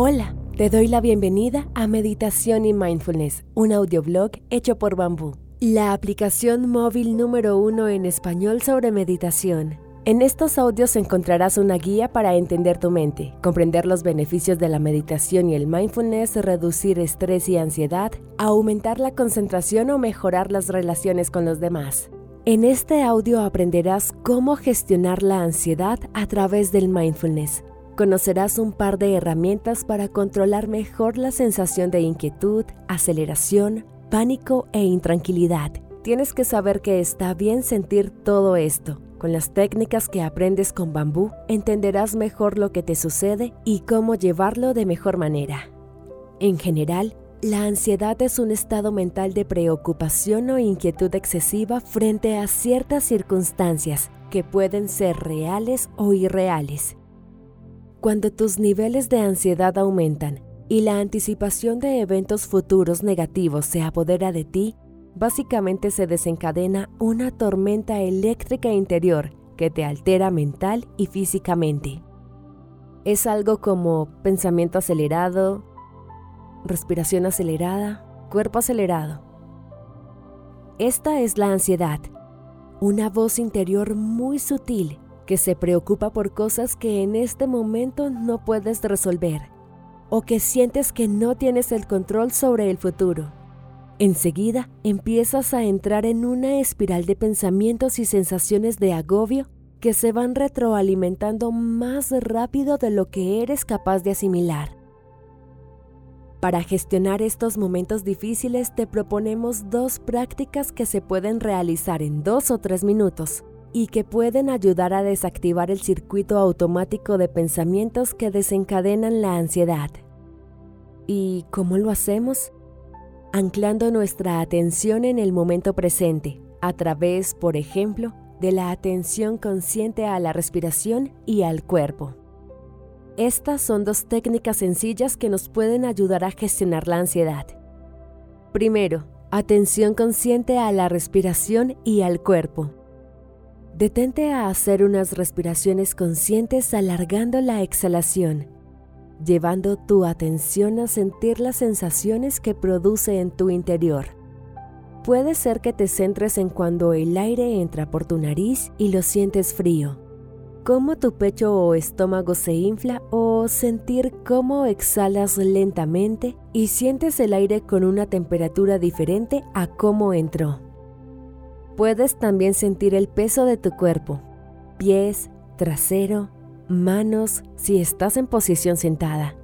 Hola, te doy la bienvenida a Meditación y Mindfulness, un audioblog hecho por Bambú, la aplicación móvil número uno en español sobre meditación. En estos audios encontrarás una guía para entender tu mente, comprender los beneficios de la meditación y el mindfulness, reducir estrés y ansiedad, aumentar la concentración o mejorar las relaciones con los demás. En este audio aprenderás cómo gestionar la ansiedad a través del mindfulness conocerás un par de herramientas para controlar mejor la sensación de inquietud, aceleración, pánico e intranquilidad. Tienes que saber que está bien sentir todo esto. Con las técnicas que aprendes con bambú, entenderás mejor lo que te sucede y cómo llevarlo de mejor manera. En general, la ansiedad es un estado mental de preocupación o inquietud excesiva frente a ciertas circunstancias que pueden ser reales o irreales. Cuando tus niveles de ansiedad aumentan y la anticipación de eventos futuros negativos se apodera de ti, básicamente se desencadena una tormenta eléctrica interior que te altera mental y físicamente. Es algo como pensamiento acelerado, respiración acelerada, cuerpo acelerado. Esta es la ansiedad, una voz interior muy sutil que se preocupa por cosas que en este momento no puedes resolver o que sientes que no tienes el control sobre el futuro. Enseguida empiezas a entrar en una espiral de pensamientos y sensaciones de agobio que se van retroalimentando más rápido de lo que eres capaz de asimilar. Para gestionar estos momentos difíciles te proponemos dos prácticas que se pueden realizar en dos o tres minutos y que pueden ayudar a desactivar el circuito automático de pensamientos que desencadenan la ansiedad. ¿Y cómo lo hacemos? Anclando nuestra atención en el momento presente, a través, por ejemplo, de la atención consciente a la respiración y al cuerpo. Estas son dos técnicas sencillas que nos pueden ayudar a gestionar la ansiedad. Primero, atención consciente a la respiración y al cuerpo. Detente a hacer unas respiraciones conscientes alargando la exhalación, llevando tu atención a sentir las sensaciones que produce en tu interior. Puede ser que te centres en cuando el aire entra por tu nariz y lo sientes frío, cómo tu pecho o estómago se infla o sentir cómo exhalas lentamente y sientes el aire con una temperatura diferente a cómo entró. Puedes también sentir el peso de tu cuerpo, pies, trasero, manos si estás en posición sentada.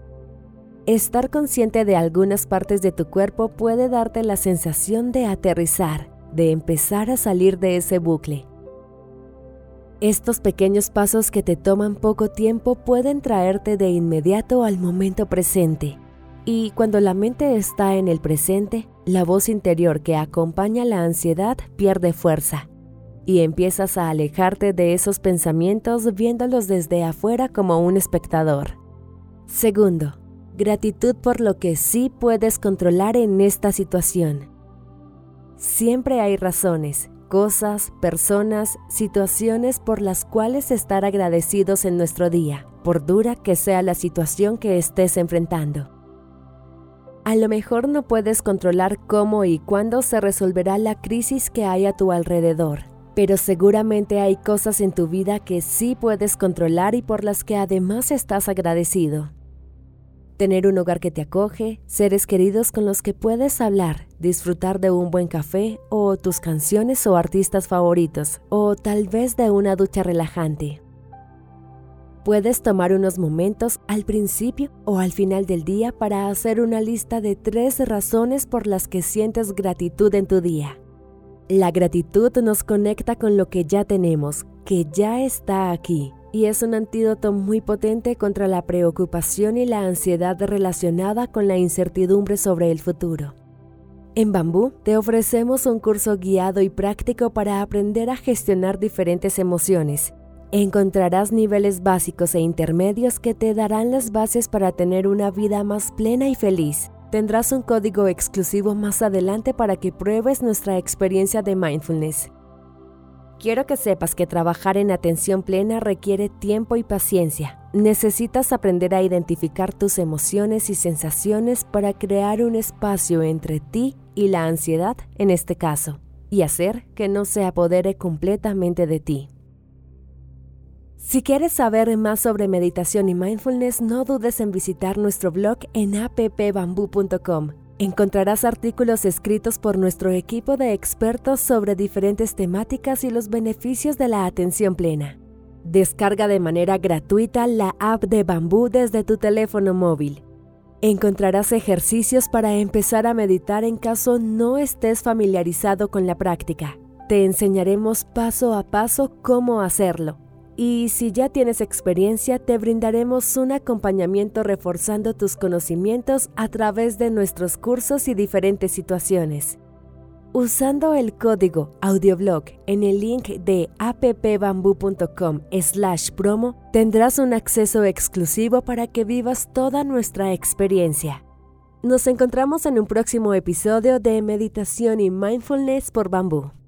Estar consciente de algunas partes de tu cuerpo puede darte la sensación de aterrizar, de empezar a salir de ese bucle. Estos pequeños pasos que te toman poco tiempo pueden traerte de inmediato al momento presente y cuando la mente está en el presente, la voz interior que acompaña la ansiedad pierde fuerza y empiezas a alejarte de esos pensamientos viéndolos desde afuera como un espectador. Segundo, gratitud por lo que sí puedes controlar en esta situación. Siempre hay razones, cosas, personas, situaciones por las cuales estar agradecidos en nuestro día, por dura que sea la situación que estés enfrentando. A lo mejor no puedes controlar cómo y cuándo se resolverá la crisis que hay a tu alrededor, pero seguramente hay cosas en tu vida que sí puedes controlar y por las que además estás agradecido. Tener un hogar que te acoge, seres queridos con los que puedes hablar, disfrutar de un buen café o tus canciones o artistas favoritos, o tal vez de una ducha relajante. Puedes tomar unos momentos al principio o al final del día para hacer una lista de tres razones por las que sientes gratitud en tu día. La gratitud nos conecta con lo que ya tenemos, que ya está aquí, y es un antídoto muy potente contra la preocupación y la ansiedad relacionada con la incertidumbre sobre el futuro. En Bambú te ofrecemos un curso guiado y práctico para aprender a gestionar diferentes emociones Encontrarás niveles básicos e intermedios que te darán las bases para tener una vida más plena y feliz. Tendrás un código exclusivo más adelante para que pruebes nuestra experiencia de mindfulness. Quiero que sepas que trabajar en atención plena requiere tiempo y paciencia. Necesitas aprender a identificar tus emociones y sensaciones para crear un espacio entre ti y la ansiedad en este caso, y hacer que no se apodere completamente de ti. Si quieres saber más sobre meditación y mindfulness, no dudes en visitar nuestro blog en appbamboo.com Encontrarás artículos escritos por nuestro equipo de expertos sobre diferentes temáticas y los beneficios de la atención plena. Descarga de manera gratuita la app de Bambú desde tu teléfono móvil. Encontrarás ejercicios para empezar a meditar en caso no estés familiarizado con la práctica. Te enseñaremos paso a paso cómo hacerlo y si ya tienes experiencia, te brindaremos un acompañamiento reforzando tus conocimientos a través de nuestros cursos y diferentes situaciones. Usando el código audioblog en el link de appbamboo.com slash promo, tendrás un acceso exclusivo para que vivas toda nuestra experiencia. Nos encontramos en un próximo episodio de Meditación y Mindfulness por Bambú.